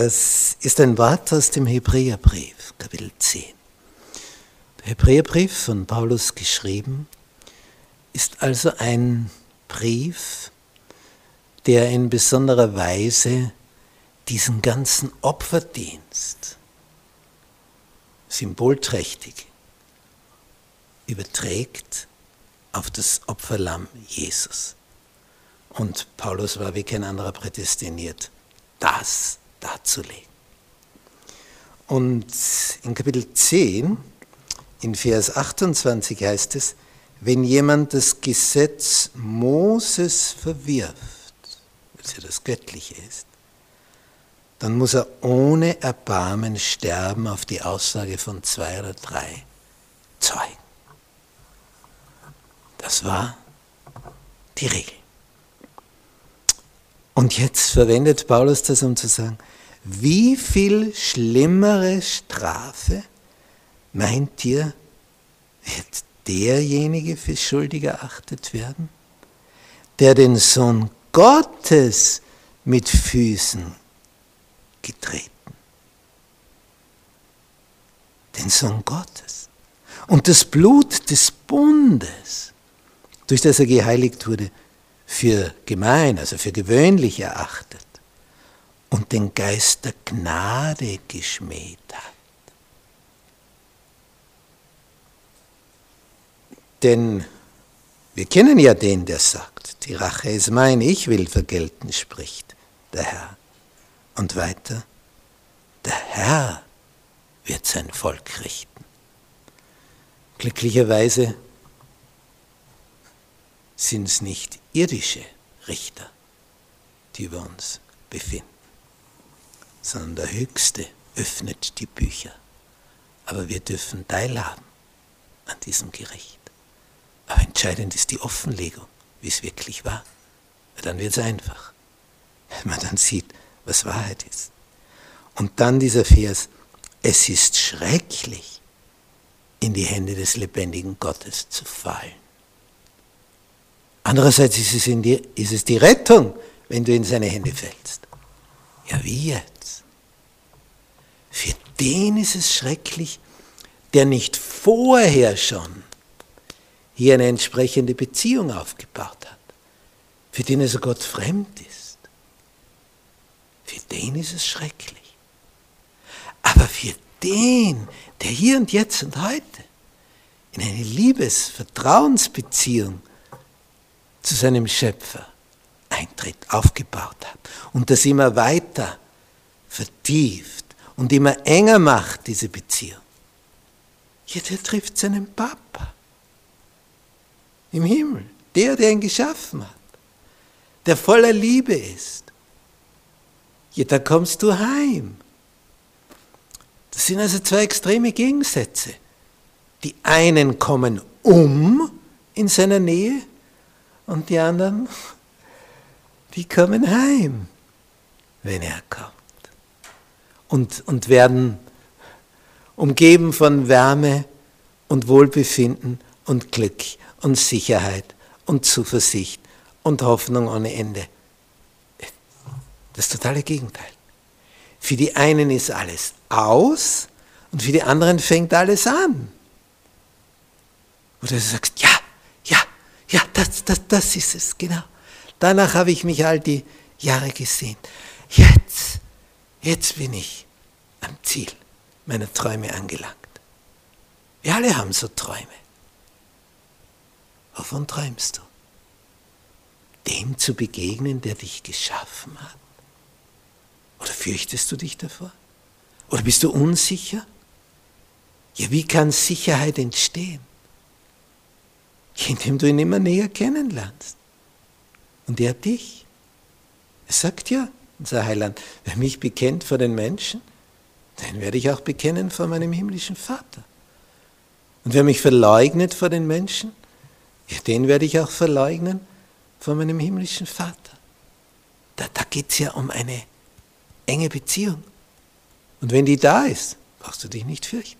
Es ist ein Wort aus dem Hebräerbrief, Kapitel 10. Der Hebräerbrief von Paulus geschrieben ist also ein Brief, der in besonderer Weise diesen ganzen Opferdienst symbolträchtig überträgt auf das Opferlamm Jesus. Und Paulus war wie kein anderer prädestiniert, das darzulegen. Und in Kapitel 10, in Vers 28 heißt es, wenn jemand das Gesetz Moses verwirft, weil es ja das Göttliche ist, dann muss er ohne Erbarmen sterben auf die Aussage von zwei oder drei Zeugen. Das war die Regel. Und jetzt verwendet Paulus das, um zu sagen, wie viel schlimmere Strafe meint ihr, wird derjenige für schuldig erachtet werden, der den Sohn Gottes mit Füßen getreten. Den Sohn Gottes. Und das Blut des Bundes, durch das er geheiligt wurde, für gemein, also für gewöhnlich erachtet und den Geist der Gnade geschmäht hat. Denn wir kennen ja den, der sagt, die Rache ist mein, ich will vergelten, spricht der Herr. Und weiter, der Herr wird sein Volk richten. Glücklicherweise sind es nicht irdische Richter, die über uns befinden, sondern der Höchste öffnet die Bücher. Aber wir dürfen teilhaben an diesem Gericht. Aber entscheidend ist die Offenlegung, wie es wirklich war. Dann wird es einfach, wenn man dann sieht, was Wahrheit ist. Und dann dieser Vers, es ist schrecklich, in die Hände des lebendigen Gottes zu fallen. Andererseits ist es, die, ist es die Rettung, wenn du in seine Hände fällst. Ja, wie jetzt? Für den ist es schrecklich, der nicht vorher schon hier eine entsprechende Beziehung aufgebaut hat, für den also Gott fremd ist. Für den ist es schrecklich. Aber für den, der hier und jetzt und heute in eine Liebes-Vertrauensbeziehung zu seinem Schöpfer eintritt, aufgebaut hat und das immer weiter vertieft und immer enger macht, diese Beziehung. Ja, der trifft seinen Papa im Himmel, der, der ihn geschaffen hat, der voller Liebe ist. Ja, da kommst du heim. Das sind also zwei extreme Gegensätze. Die einen kommen um in seiner Nähe und die anderen, die kommen heim, wenn er kommt. Und, und werden umgeben von Wärme und Wohlbefinden und Glück und Sicherheit und Zuversicht und Hoffnung ohne Ende. Das totale Gegenteil. Für die einen ist alles aus und für die anderen fängt alles an. Oder du sagst, ja, ja, das, das, das ist es, genau. Danach habe ich mich all die Jahre gesehen. jetzt, jetzt bin ich am Ziel meiner Träume angelangt. Wir alle haben so Träume. Wovon träumst du? Dem zu begegnen, der dich geschaffen hat? Oder fürchtest du dich davor? Oder bist du unsicher? Ja, wie kann Sicherheit entstehen? Indem du ihn immer näher kennenlernst. Und er dich. Er sagt ja, unser Heiland, wer mich bekennt vor den Menschen, den werde ich auch bekennen vor meinem himmlischen Vater. Und wer mich verleugnet vor den Menschen, ja, den werde ich auch verleugnen vor meinem himmlischen Vater. Da, da geht es ja um eine enge Beziehung. Und wenn die da ist, brauchst du dich nicht fürchten.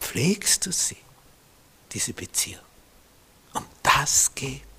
Pflegst du sie, diese Beziehung. Um das geht's.